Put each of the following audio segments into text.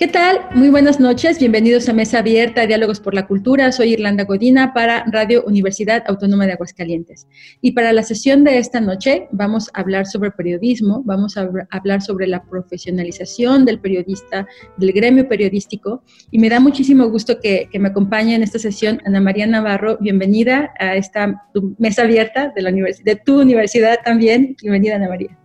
¿Qué tal? Muy buenas noches. Bienvenidos a Mesa Abierta, Diálogos por la Cultura. Soy Irlanda Godina para Radio Universidad Autónoma de Aguascalientes. Y para la sesión de esta noche vamos a hablar sobre periodismo, vamos a hablar sobre la profesionalización del periodista, del gremio periodístico. Y me da muchísimo gusto que, que me acompañe en esta sesión Ana María Navarro. Bienvenida a esta Mesa Abierta de, la de tu universidad también. Bienvenida, Ana María.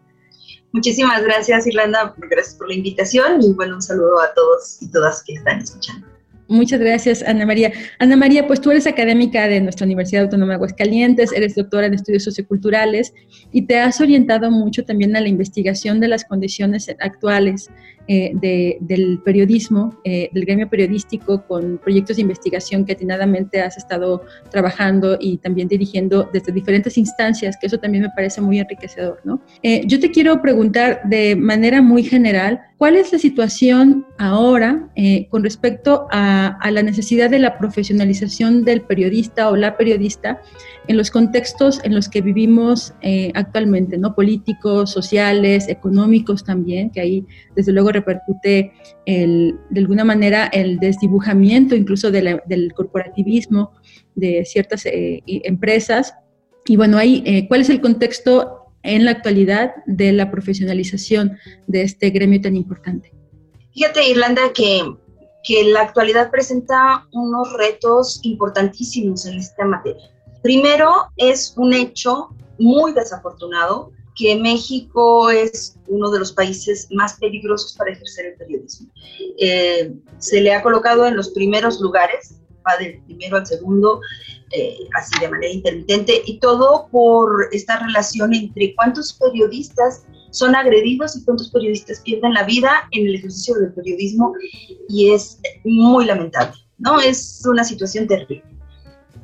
Muchísimas gracias, Irlanda. Gracias por la invitación y bueno, un saludo a todos y todas que están escuchando. Muchas gracias, Ana María. Ana María, pues tú eres académica de nuestra Universidad Autónoma de Aguascalientes, eres doctora en estudios socioculturales y te has orientado mucho también a la investigación de las condiciones actuales eh, del periodismo, eh, del gremio periodístico, con proyectos de investigación que atinadamente has estado trabajando y también dirigiendo desde diferentes instancias, que eso también me parece muy enriquecedor, ¿no? Eh, yo te quiero preguntar de manera muy general, ¿cuál es la situación ahora con respecto a, a la necesidad de la profesionalización del periodista o la periodista en los contextos en los que vivimos actualmente, ¿no? Políticos, sociales, económicos también, que ahí desde luego repercute de alguna manera el desdibujamiento incluso del corporativismo de ciertas eh, empresas. Y bueno, ahí, eh, ¿cuál es el contexto en la actualidad de la profesionalización de este gremio tan importante? Fíjate, Irlanda, que, que la actualidad presenta unos retos importantísimos en esta materia. Primero, es un hecho muy desafortunado que México es uno de los países más peligrosos para ejercer el periodismo. Eh, se le ha colocado en los primeros lugares, va del primero al segundo, eh, así de manera intermitente, y todo por esta relación entre cuántos periodistas son agredidos y cuántos periodistas pierden la vida en el ejercicio del periodismo, y es muy lamentable, ¿no? Es una situación terrible.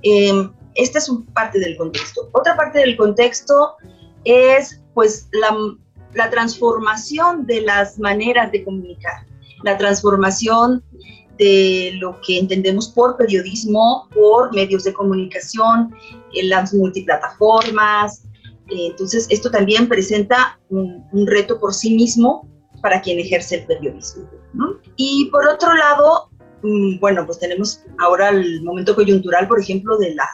Eh, esta es un parte del contexto. Otra parte del contexto es pues la, la transformación de las maneras de comunicar, la transformación de lo que entendemos por periodismo, por medios de comunicación, en las multiplataformas. Entonces, esto también presenta un, reto por sí mismo para quien ejerce el periodismo. Y por otro lado, mm, bueno, pues tenemos ahora el momento coyuntural, por ejemplo, de, la,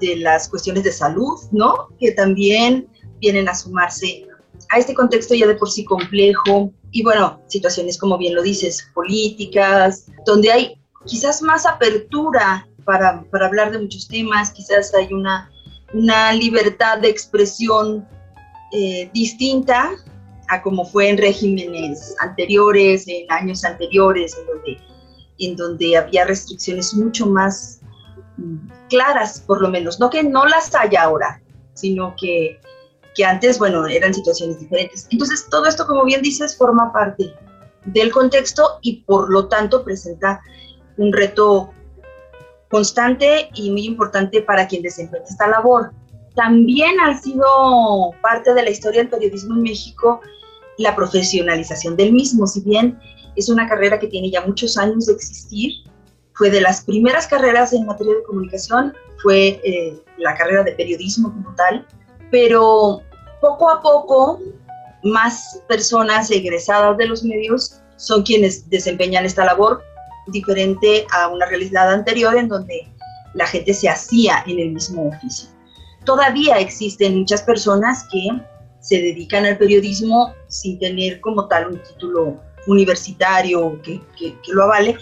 de las cuestiones de salud, ¿no? Que también vienen a sumarse a este contexto ya de por sí complejo. Y bueno, situaciones como bien lo dices, políticas, donde hay quizás más apertura para, para hablar de muchos temas, quizás hay una, una libertad de expresión eh, distinta a como fue en regímenes anteriores, en años anteriores, en donde, en donde había restricciones mucho más mm, claras, por lo menos, no que no las haya ahora, sino que que antes, bueno, eran situaciones diferentes. Entonces, todo esto, como bien dices, forma parte del contexto y por lo tanto presenta un reto constante y muy importante para quien desempeña esta labor. También ha sido parte de la historia del periodismo en México la profesionalización del mismo, si bien es una carrera que tiene ya muchos años de existir, fue de las primeras carreras en materia de comunicación, fue eh, la carrera de periodismo como tal, pero poco a poco más personas egresadas de los medios son quienes desempeñan esta labor diferente a una realidad anterior en donde la gente se hacía en el mismo oficio. Todavía existen muchas personas que se dedican al periodismo sin tener como tal un título universitario que, lo avale,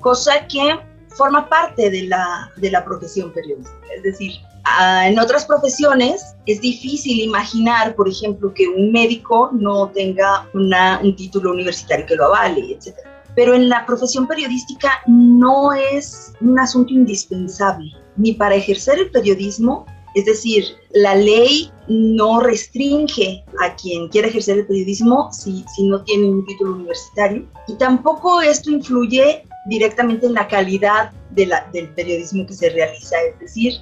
cosa que forma parte de la, de la profesión periodística. Es decir, Ah, en otras profesiones es difícil imaginar, por ejemplo, que un médico no tenga un título universitario que lo avale, etc. Pero en la profesión periodística no es un asunto indispensable, ni para ejercer el periodismo, es decir, la ley no restringe a quien quiere ejercer el periodismo si, si no tiene un título universitario, y tampoco esto influye directamente en la calidad del periodismo que se realiza, es decir,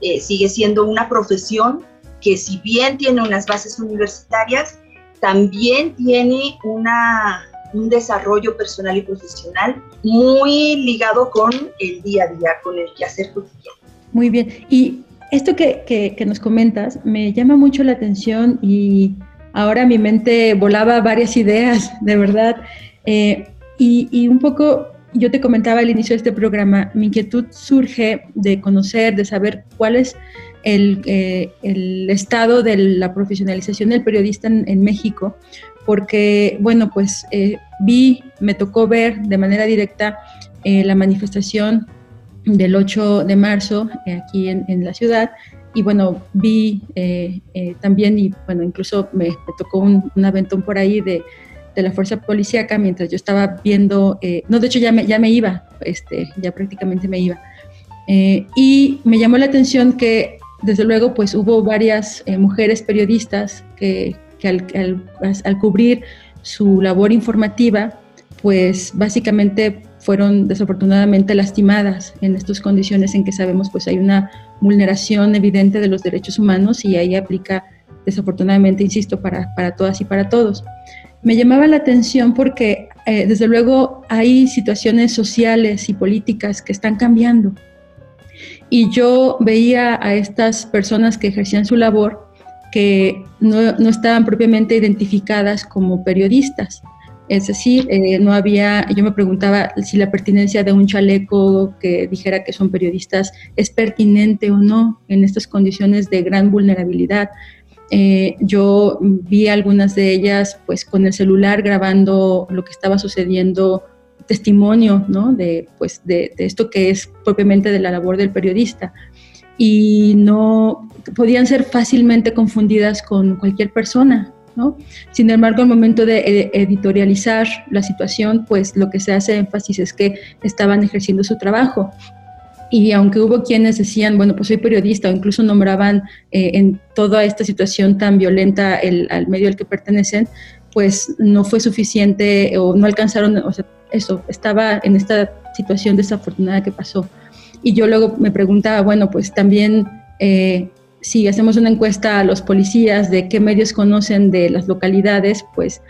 eh, sigue siendo una profesión que si bien tiene unas bases universitarias, también tiene una, un desarrollo personal y profesional muy ligado con el día a día, con el quehacer cotidiano. Muy bien. Y esto que, que, nos comentas me llama mucho la atención y ahora mi mente volaba varias ideas, de verdad. Eh, y, y, un poco, yo te comentaba al inicio de este programa, mi inquietud surge de conocer, de saber cuál es el, eh, el estado de la profesionalización del periodista en, México, porque, bueno, pues eh, vi, me tocó ver de manera directa la manifestación del 8 de marzo eh, aquí en, la ciudad. Y bueno, vi eh, eh, también, y bueno, incluso me, tocó un, aventón por ahí de, de, la fuerza policíaca mientras yo estaba viendo, no, de hecho ya me, ya me iba, este, ya prácticamente me iba. y me llamó la atención que, desde luego, pues hubo varias mujeres periodistas que, que al, al, al cubrir su labor informativa, pues básicamente fueron desafortunadamente lastimadas en estas condiciones en que sabemos pues hay una vulneración evidente de los derechos humanos y ahí aplica desafortunadamente, insisto, para, para todas y para todos. Me llamaba la atención porque eh, desde luego hay situaciones sociales y políticas que están cambiando y yo veía a estas personas que ejercían su labor que no, no estaban propiamente identificadas como periodistas es decir, eh, no había, yo me preguntaba si la pertinencia de un chaleco que dijera que son periodistas es pertinente o no en estas condiciones de gran vulnerabilidad. Eh, yo vi algunas de ellas pues con el celular grabando lo que estaba sucediendo, testimonio ¿no? de, pues, de, de esto que es propiamente de la labor del periodista y no podían ser fácilmente confundidas con cualquier persona, sin embargo, al momento de editorializar la situación, pues lo que se hace énfasis es que estaban ejerciendo su trabajo. Y aunque hubo quienes decían, bueno, pues soy periodista, o incluso nombraban eh, en toda esta situación tan violenta el, al medio al que pertenecen, pues no fue suficiente o no alcanzaron, o sea, eso, estaba en esta situación desafortunada que pasó. Y yo luego me preguntaba, bueno, pues también eh, si hacemos una encuesta a los policías de qué medios conocen de las localidades, pues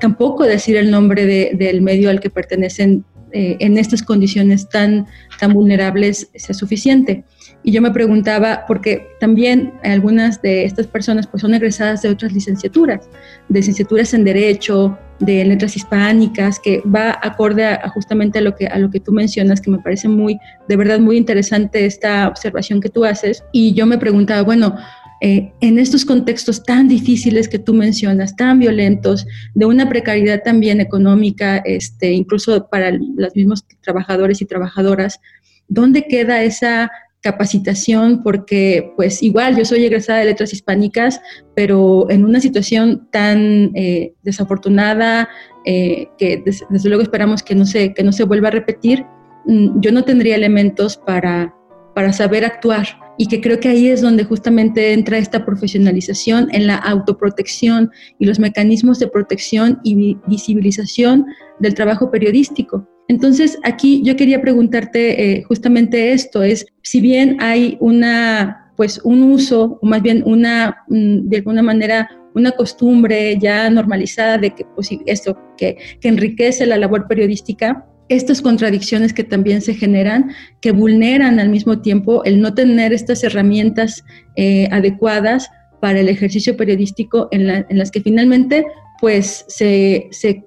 tampoco decir el nombre del medio al que pertenecen eh, en estas condiciones tan, tan vulnerables sea suficiente. Y yo me preguntaba, porque también algunas de estas personas pues, son egresadas de otras licenciaturas, de licenciaturas en Derecho, de letras hispánicas, que va acorde a, justamente a lo, que, a lo que tú mencionas, que me parece muy, de verdad, muy interesante esta observación que tú haces. Y yo me preguntaba, bueno, eh, en estos contextos tan difíciles que tú mencionas, tan violentos, de una precariedad también económica, este, incluso para los mismos trabajadores y trabajadoras, ¿dónde queda esa capacitación? Porque pues igual yo soy egresada de letras hispánicas, pero en una situación tan eh, desafortunada, eh, que desde luego esperamos que no, se, que no se vuelva a repetir, mm, yo no tendría elementos para, para saber actuar y que creo que ahí es donde justamente entra esta profesionalización en la autoprotección y los mecanismos de protección y visibilización del trabajo periodístico. Entonces, aquí yo quería preguntarte eh, justamente esto, es si bien hay una, pues un uso, o más bien una, mm, de alguna manera, una costumbre ya normalizada de que, pues, esto, que, que enriquece la labor periodística, estas contradicciones que también se generan, que vulneran al mismo tiempo el no tener estas herramientas eh, adecuadas para el ejercicio periodístico en, las que finalmente pues se, se,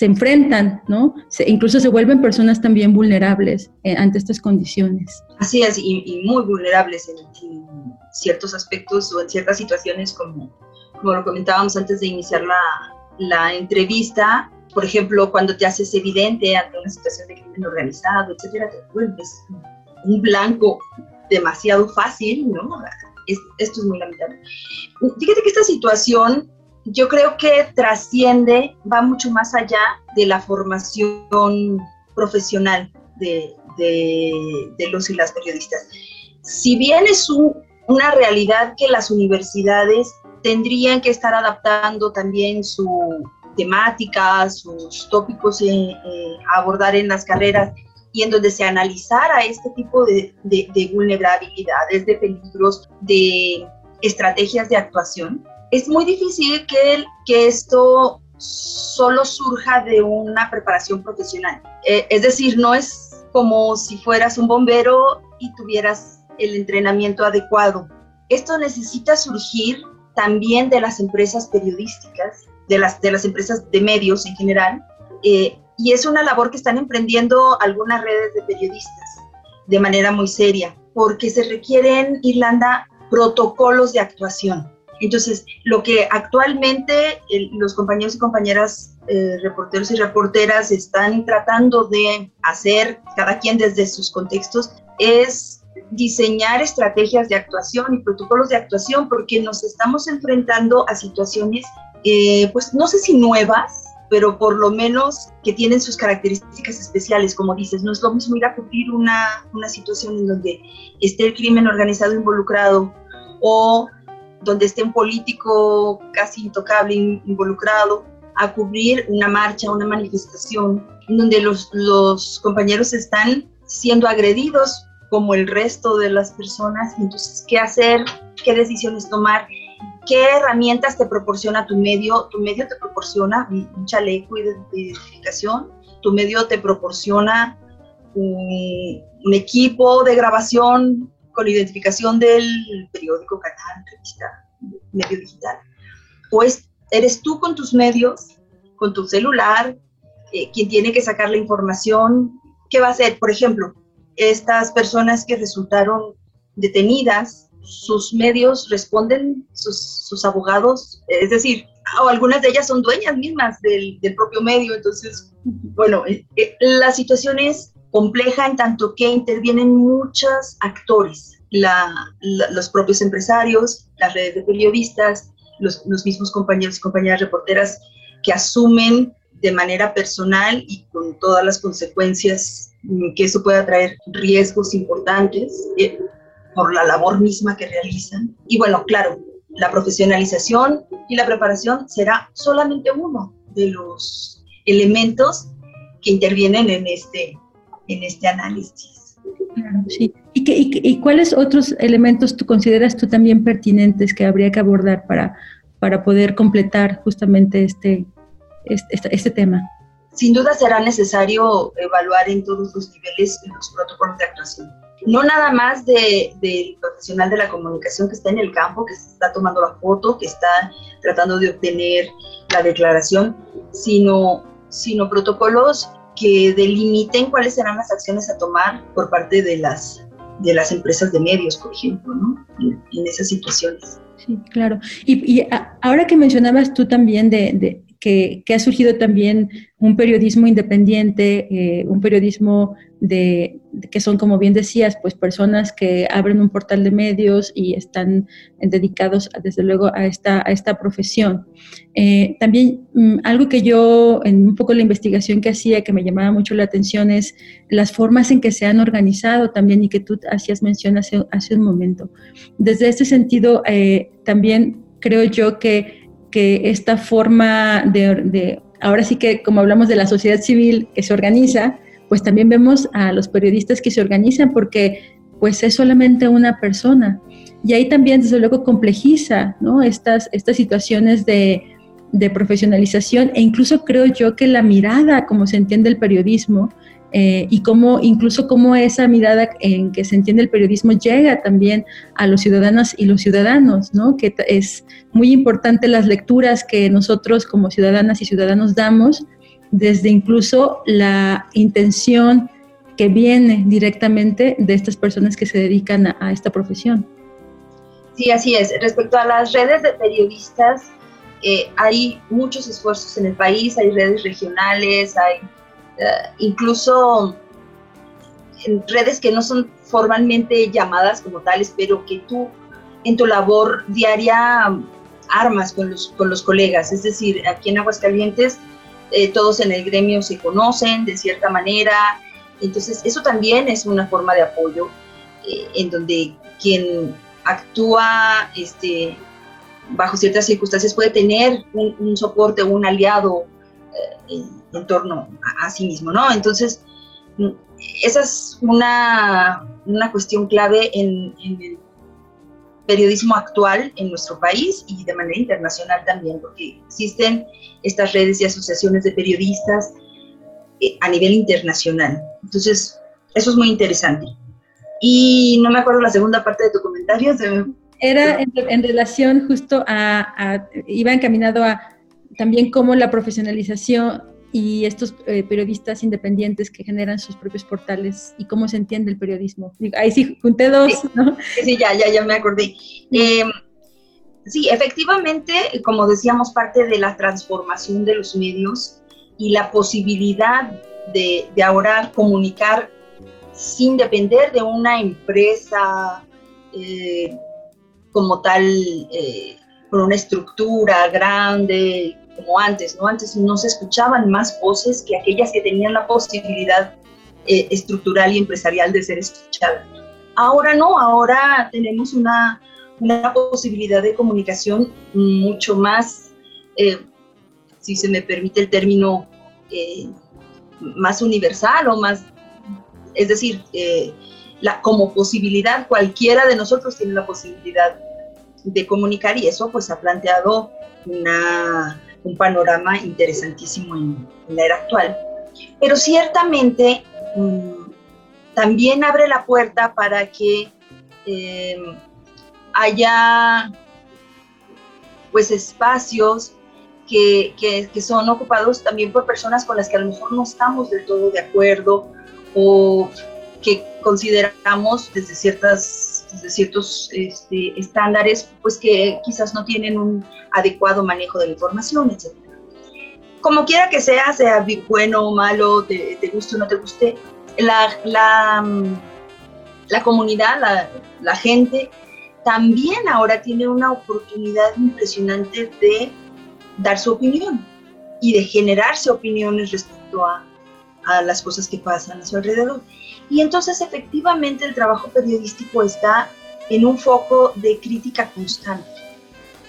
enfrentan, ¿no? incluso se vuelven personas también vulnerables eh, ante estas condiciones. Así es, y, muy vulnerables en, ciertos aspectos o en ciertas situaciones como, como lo comentábamos antes de iniciar la, la entrevista, por ejemplo, cuando te haces evidente ante una situación de crimen organizado, etcétera, te vuelves un blanco demasiado fácil, ¿no? esto es muy lamentable. Fíjate que esta situación yo creo que trasciende, va mucho más allá de la formación profesional de, los y las periodistas. Si bien es una realidad que las universidades tendrían que estar adaptando también su temáticas, sus tópicos a abordar en las carreras y en donde se analizara este tipo de, de, vulnerabilidades, de peligros, de estrategias de actuación, es muy difícil que, que esto solo surja de una preparación profesional. Eh, es decir, no es como si fueras un bombero y tuvieras el entrenamiento adecuado. Esto necesita surgir también de las empresas periodísticas, de las, de las empresas de medios en general, eh, y es una labor que están emprendiendo algunas redes de periodistas de manera muy seria, porque se requieren, Irlanda, protocolos de actuación. Entonces, lo que actualmente los compañeros y compañeras eh, reporteros y reporteras están tratando de hacer, cada quien desde sus contextos, es diseñar estrategias de actuación y protocolos de actuación, porque nos estamos enfrentando a situaciones, eh, pues no sé si nuevas, pero por lo menos que tienen sus características especiales, como dices, no es lo mismo ir a cubrir una, una situación en donde esté el crimen organizado involucrado o donde esté un político casi intocable involucrado, a cubrir una marcha, una manifestación, en donde los, los compañeros están siendo agredidos como el resto de las personas. Entonces, ¿qué hacer? ¿Qué decisiones tomar? ¿Qué herramientas te proporciona tu medio? Tu medio te proporciona un chaleco de identificación, tu medio te proporciona un, equipo de grabación con identificación del periódico, canal, revista, medio digital. Pues eres tú con tus medios, con tu celular, eh, quien tiene que sacar la información. ¿Qué va a hacer? Por ejemplo, estas personas que resultaron detenidas sus medios responden, sus, abogados, es decir, o algunas de ellas son dueñas mismas del, propio medio. Entonces, bueno, eh, eh, la situación es compleja en tanto que intervienen muchos actores, los propios empresarios, las redes de periodistas, los, mismos compañeros y compañeras reporteras que asumen de manera personal y con todas las consecuencias que eso pueda traer riesgos importantes. Eh, por la labor misma que realizan. Y bueno, claro, la profesionalización y la preparación será solamente uno de los elementos que intervienen en este, en este análisis. Claro, sí. ¿Y, qué, y, cuáles otros elementos tú consideras tú también pertinentes que habría que abordar para, para poder completar justamente este, este, este tema? Sin duda será necesario evaluar en todos los niveles los protocolos de actuación no nada más del profesional de la comunicación que está en el campo, que está tomando la foto, que está tratando de obtener la declaración, sino, sino protocolos que delimiten cuáles serán las acciones a tomar por parte de las, de las empresas de medios, por ejemplo, ¿no? en, esas situaciones. Sí, claro. Y, ahora que mencionabas tú también de, que, ha surgido también un periodismo independiente, eh, un periodismo de, que son, como bien decías, pues personas que abren un portal de medios y están dedicados, desde luego, a esta, a esta profesión. Eh, también mm, algo que yo, en un poco la investigación que hacía, que me llamaba mucho la atención, es las formas en que se han organizado también y que tú hacías mención hace, hace un momento. Desde este sentido, eh, también creo yo que que esta forma de, ahora sí que como hablamos de la sociedad civil que se organiza, pues también vemos a los periodistas que se organizan porque pues es solamente una persona. Y ahí también desde luego complejiza ¿no? estas, estas situaciones de, de profesionalización e incluso creo yo que la mirada, como se entiende el periodismo, eh, y cómo incluso cómo esa mirada en que se entiende el periodismo llega también a los ciudadanos y los ciudadanos, ¿no? Que es muy importante las lecturas que nosotros como ciudadanas y ciudadanos damos, desde incluso la intención que viene directamente de estas personas que se dedican a, esta profesión. Sí, así es. Respecto a las redes de periodistas, eh, hay muchos esfuerzos en el país, hay redes regionales, hay incluso en redes que no son formalmente llamadas como tales, pero que tú en tu labor diaria armas con los, con los colegas. Es decir, aquí en Aguascalientes eh, todos en el gremio se conocen de cierta manera. Entonces, eso también es una forma de apoyo eh, en donde quien actúa este, bajo ciertas circunstancias puede tener un, soporte o un aliado en, torno a, sí mismo, ¿no? Entonces, esa es una, una cuestión clave en, el periodismo actual en nuestro país y de manera internacional también, porque existen estas redes y asociaciones de periodistas eh, a nivel internacional. Entonces, eso es muy interesante. Y no me acuerdo la segunda parte de tu comentario. Era en, relación justo a, iba encaminado a también cómo la profesionalización y estos eh, periodistas independientes que generan sus propios portales y cómo se entiende el periodismo. Ahí sí, junté dos, sí, ¿no? Sí, ya, ya, ya me acordé. Eh, sí, efectivamente, como decíamos, parte de la transformación de los medios y la posibilidad de, de ahora comunicar sin depender de una empresa eh, como tal, eh, con una estructura grande, como antes, ¿no? Antes no se escuchaban más voces que aquellas que tenían la posibilidad eh, estructural y empresarial de ser escuchadas. Ahora no, ahora tenemos una, una posibilidad de comunicación mucho más, si se me permite el término, más universal o más es decir, eh, como posibilidad, cualquiera de nosotros tiene la posibilidad de comunicar y eso pues ha planteado un panorama interesantísimo en, la era actual. Pero ciertamente mm, también abre la puerta para que em, haya pues espacios que, que, son ocupados también por personas con las que a lo mejor no estamos del todo de acuerdo o que consideramos desde, ciertas, desde ciertos este, estándares, pues que quizás no tienen un adecuado manejo de la información, etc. Como quiera que sea, sea bueno o malo, te, te guste o no te guste, la, la, la comunidad, la, la gente, también ahora tiene una oportunidad impresionante de dar su opinión y de generarse opiniones respecto a a las cosas que pasan a su alrededor. Y entonces efectivamente el trabajo periodístico está en un foco de crítica constante,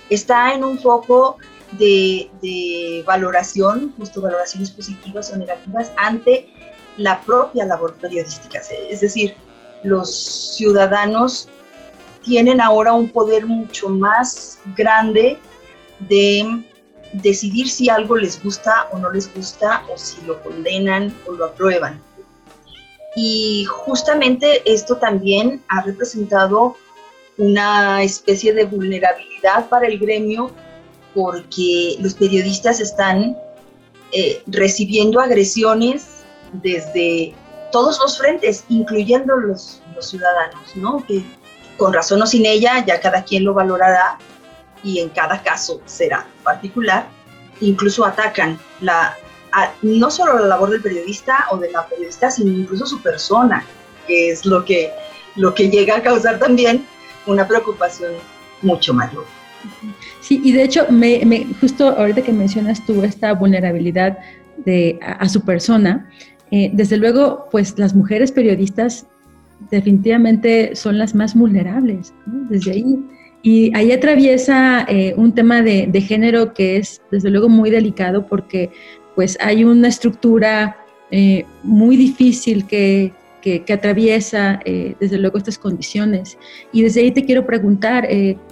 está en un foco de, valoración, justo valoraciones positivas o negativas ante la propia labor periodística. Es decir, los ciudadanos tienen ahora un poder mucho más grande de decidir si algo les gusta o no les gusta, o si lo condenan o lo aprueban. Y justamente esto también ha representado una especie de vulnerabilidad para el gremio porque los periodistas están eh, recibiendo agresiones desde todos los frentes, incluyendo los, los ciudadanos, ¿no? Que con razón o sin ella, ya cada quien lo valorará, y en cada caso será particular, incluso atacan la, no solo la labor del periodista o de la periodista, sino incluso su persona, que es lo que, lo que llega a causar también una preocupación mucho mayor. Sí, y de hecho, me, justo ahorita que mencionas tú esta vulnerabilidad de, a, su persona, eh, desde luego, pues las mujeres periodistas definitivamente son las más vulnerables, desde ahí y ahí atraviesa eh, un tema de, género que es desde luego muy delicado porque pues hay una estructura eh, muy difícil que, atraviesa eh, desde luego estas condiciones. Y desde ahí te quiero preguntar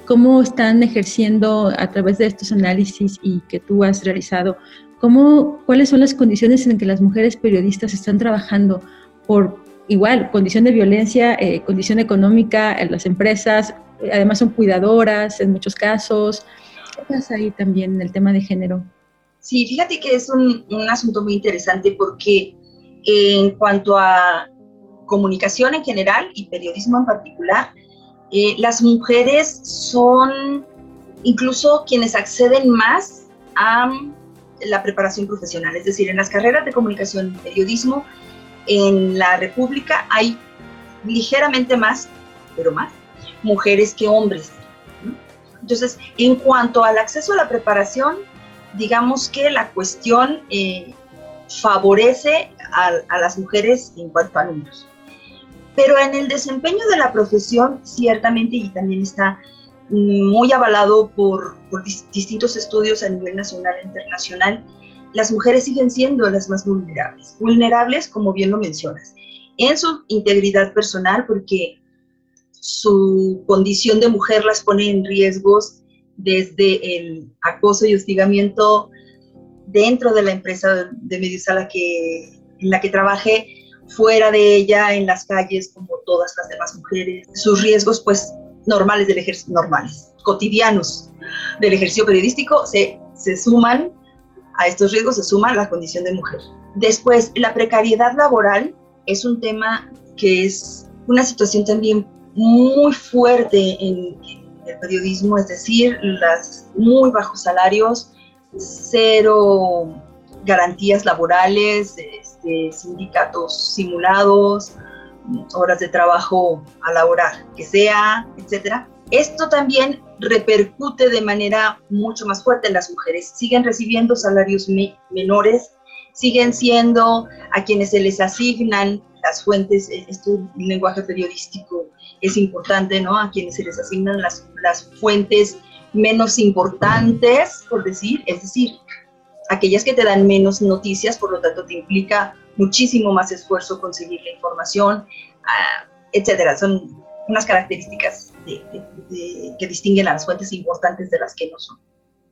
cómo están ejerciendo a través de estos análisis y que tú has realizado, cómo, cuáles son las condiciones en que las mujeres periodistas están trabajando por igual, condición de violencia, condición económica en las empresas, además son cuidadoras en muchos casos. ¿Qué pasa ahí también en el tema de género? Sí, fíjate que es un, asunto muy interesante porque en cuanto a comunicación en general y periodismo en particular, eh, las mujeres son incluso quienes acceden más a la preparación profesional, es decir, en las carreras de comunicación y periodismo en la República hay ligeramente más, pero más, mujeres que hombres. Entonces, en cuanto al acceso a la preparación, digamos que la cuestión eh, favorece a, las mujeres en cuanto a números. Pero en el desempeño de la profesión, ciertamente, y también está muy avalado por, por distintos estudios a nivel nacional e internacional, las mujeres siguen siendo las más vulnerables. Vulnerables, como bien lo mencionas, en su integridad personal, porque su condición de mujer las pone en riesgos desde el acoso y hostigamiento dentro de la empresa de medios a la que, en la que trabaje, fuera de ella, en las calles, como todas las demás mujeres. Sus riesgos, pues, normales del ejercicio, normales, cotidianos del ejercicio periodístico, se, se suman a estos riesgos, se suma la condición de mujer. Después, la precariedad laboral es un tema que es una situación también muy fuerte en, el periodismo, es decir, los muy bajos salarios, cero garantías laborales, este, sindicatos simulados, horas de trabajo a la hora que sea, etcétera. Esto también repercute de manera mucho más fuerte en las mujeres. Siguen recibiendo salarios menores, siguen siendo a quienes se les asignan las fuentes, esto en lenguaje periodístico es importante, ¿no? A quienes se les asignan las, las fuentes menos importantes, por decir, es decir, aquellas que te dan menos noticias, por lo tanto te implica muchísimo más esfuerzo conseguir la información, uh, etcétera. Son unas características que distinguen a las fuentes importantes de las que no son.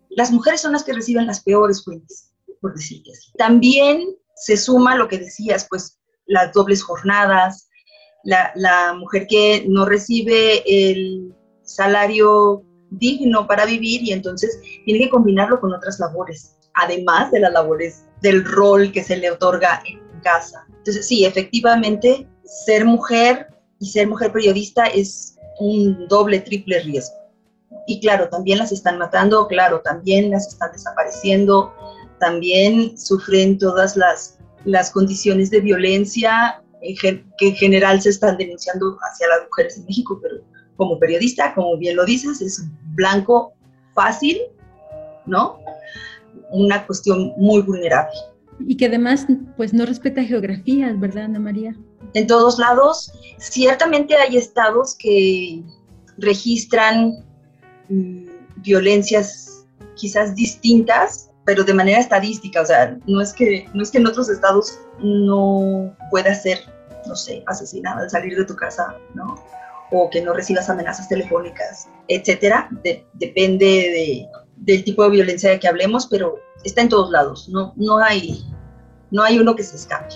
Las mujeres son las que reciben las peores fuentes, por decirlo así. También se suma lo que decías, pues las dobles jornadas, la, mujer que no recibe el salario digno para vivir y entonces tiene que combinarlo con otras labores, además de las labores del rol que se le otorga en casa. Entonces, sí, efectivamente, ser mujer y ser mujer periodista es un doble, triple riesgo. Y claro, también las están matando, claro, también las están desapareciendo, también sufren todas las, las condiciones de violencia que en general se están denunciando hacia las mujeres en México, pero como periodista, como bien lo dices, es blanco fácil, ¿no? Una cuestión muy vulnerable. Y que además, pues no respeta geografías, ¿verdad, Ana María? En todos lados, ciertamente hay estados que registran mm, violencias quizás distintas, pero de manera estadística, o sea, no es que, no es que en otros estados no pueda ser, no sé, asesinada al salir de tu casa, ¿no? O que no recibas amenazas telefónicas, etcétera. depende de, del tipo de violencia de que hablemos, pero está en todos lados, no, no, hay, no hay uno que se escape.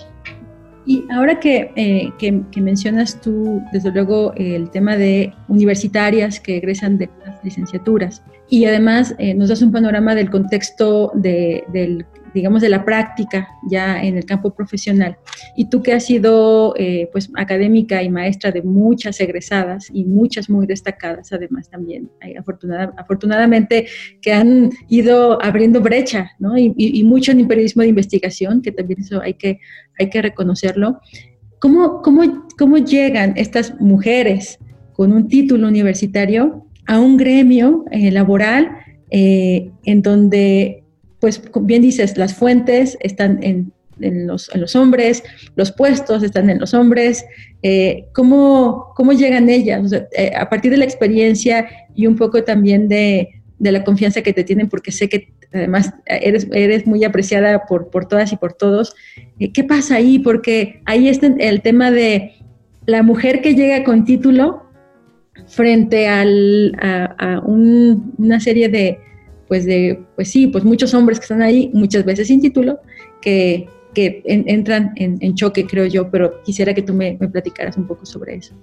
Y ahora que, eh, que, mencionas tú, desde luego, el tema de universitarias que egresan de las licenciaturas, y además eh, nos das un panorama del contexto de, del digamos, de la práctica ya en el campo profesional. Y tú que has sido, eh, pues, académica y maestra de muchas egresadas y muchas muy destacadas, además también, hay afortunadamente, que han ido abriendo brecha, ¿no? Y, y, mucho en periodismo de investigación, que también eso hay que, hay que reconocerlo. ¿Cómo, cómo, cómo llegan estas mujeres con un título universitario a un gremio eh, laboral eh, en donde pues bien dices, las fuentes están en, los, hombres, los puestos están en los hombres. Eh, ¿cómo, llegan ellas? Eh, a partir de la experiencia y un poco también de, la confianza que te tienen, porque sé que además eres, eres muy apreciada por, por todas y por todos. Eh, ¿Qué pasa ahí? Porque ahí está el tema de la mujer que llega con título frente al, a, una serie de, pues de, pues sí, pues muchos hombres que están ahí, muchas veces sin título, que, que entran en, choque, creo yo, pero quisiera que tú me, platicaras un poco sobre eso.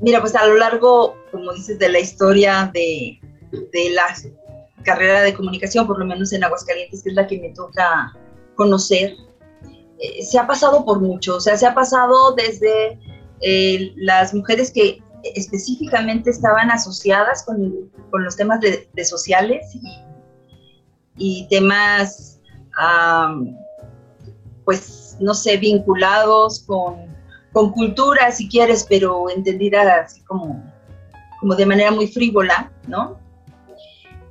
Mira, pues a lo largo, como dices, de la historia de, de la carrera de comunicación, por lo menos en Aguascalientes, que es la que me toca conocer, eh, se ha pasado por mucho, o sea, se ha pasado desde eh, las mujeres que específicamente estaban asociadas con, con los temas de, sociales y, temas, pues, no sé, vinculados con, con, cultura, si quieres, pero entendida así como, como de manera muy frívola, ¿no?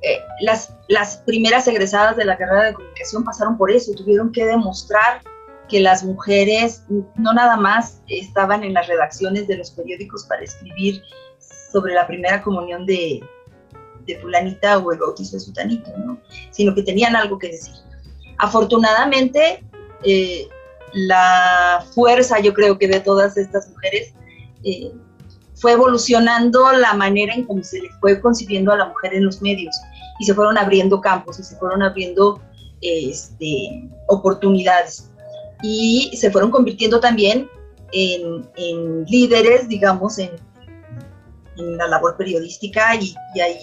Eh, las, las primeras egresadas de la carrera de comunicación pasaron por eso, tuvieron que demostrar que las mujeres no nada más estaban en las redacciones de los periódicos para escribir sobre la primera comunión de, de fulanita o el bautizo de sutanito, ¿no? sino que tenían algo que decir. Afortunadamente, eh, la fuerza, yo creo que de todas estas mujeres, eh, fue evolucionando la manera en cómo se le fue concibiendo a la mujer en los medios y se fueron abriendo campos y se fueron abriendo este, oportunidades y se fueron convirtiendo también en, líderes, digamos, en, la labor periodística y, hay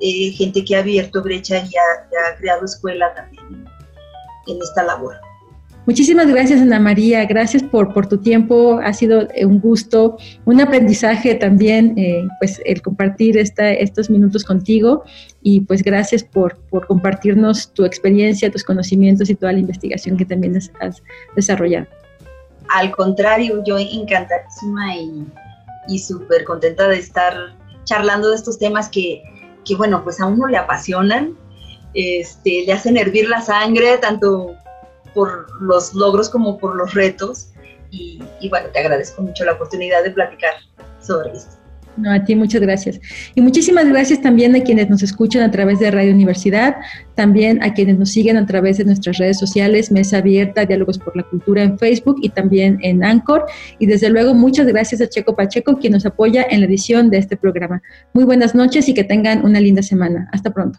eh, gente que ha abierto brecha y ha, creado escuela también en esta labor. Muchísimas gracias, Ana María. Gracias por, por tu tiempo. Ha sido eh, un gusto, un aprendizaje también, eh, pues el compartir esta, estos minutos contigo. Y pues gracias por, por, compartirnos tu experiencia, tus conocimientos y toda la investigación que también has desarrollado. Al contrario, yo encantadísima y, y súper contenta de estar charlando de estos temas que, que, bueno, pues a uno le apasionan, este, le hacen hervir la sangre, tanto por los logros como por los retos. Y, bueno, te agradezco mucho la oportunidad de platicar sobre esto. No, a ti muchas gracias. Y muchísimas gracias también a quienes nos escuchan a través de Radio Universidad, también a quienes nos siguen a través de nuestras redes sociales, Mesa Abierta, Diálogos por la Cultura en Facebook y también en Anchor. Y desde luego muchas gracias a Checo Pacheco, quien nos apoya en la edición de este programa. Muy buenas noches y que tengan una linda semana. Hasta pronto.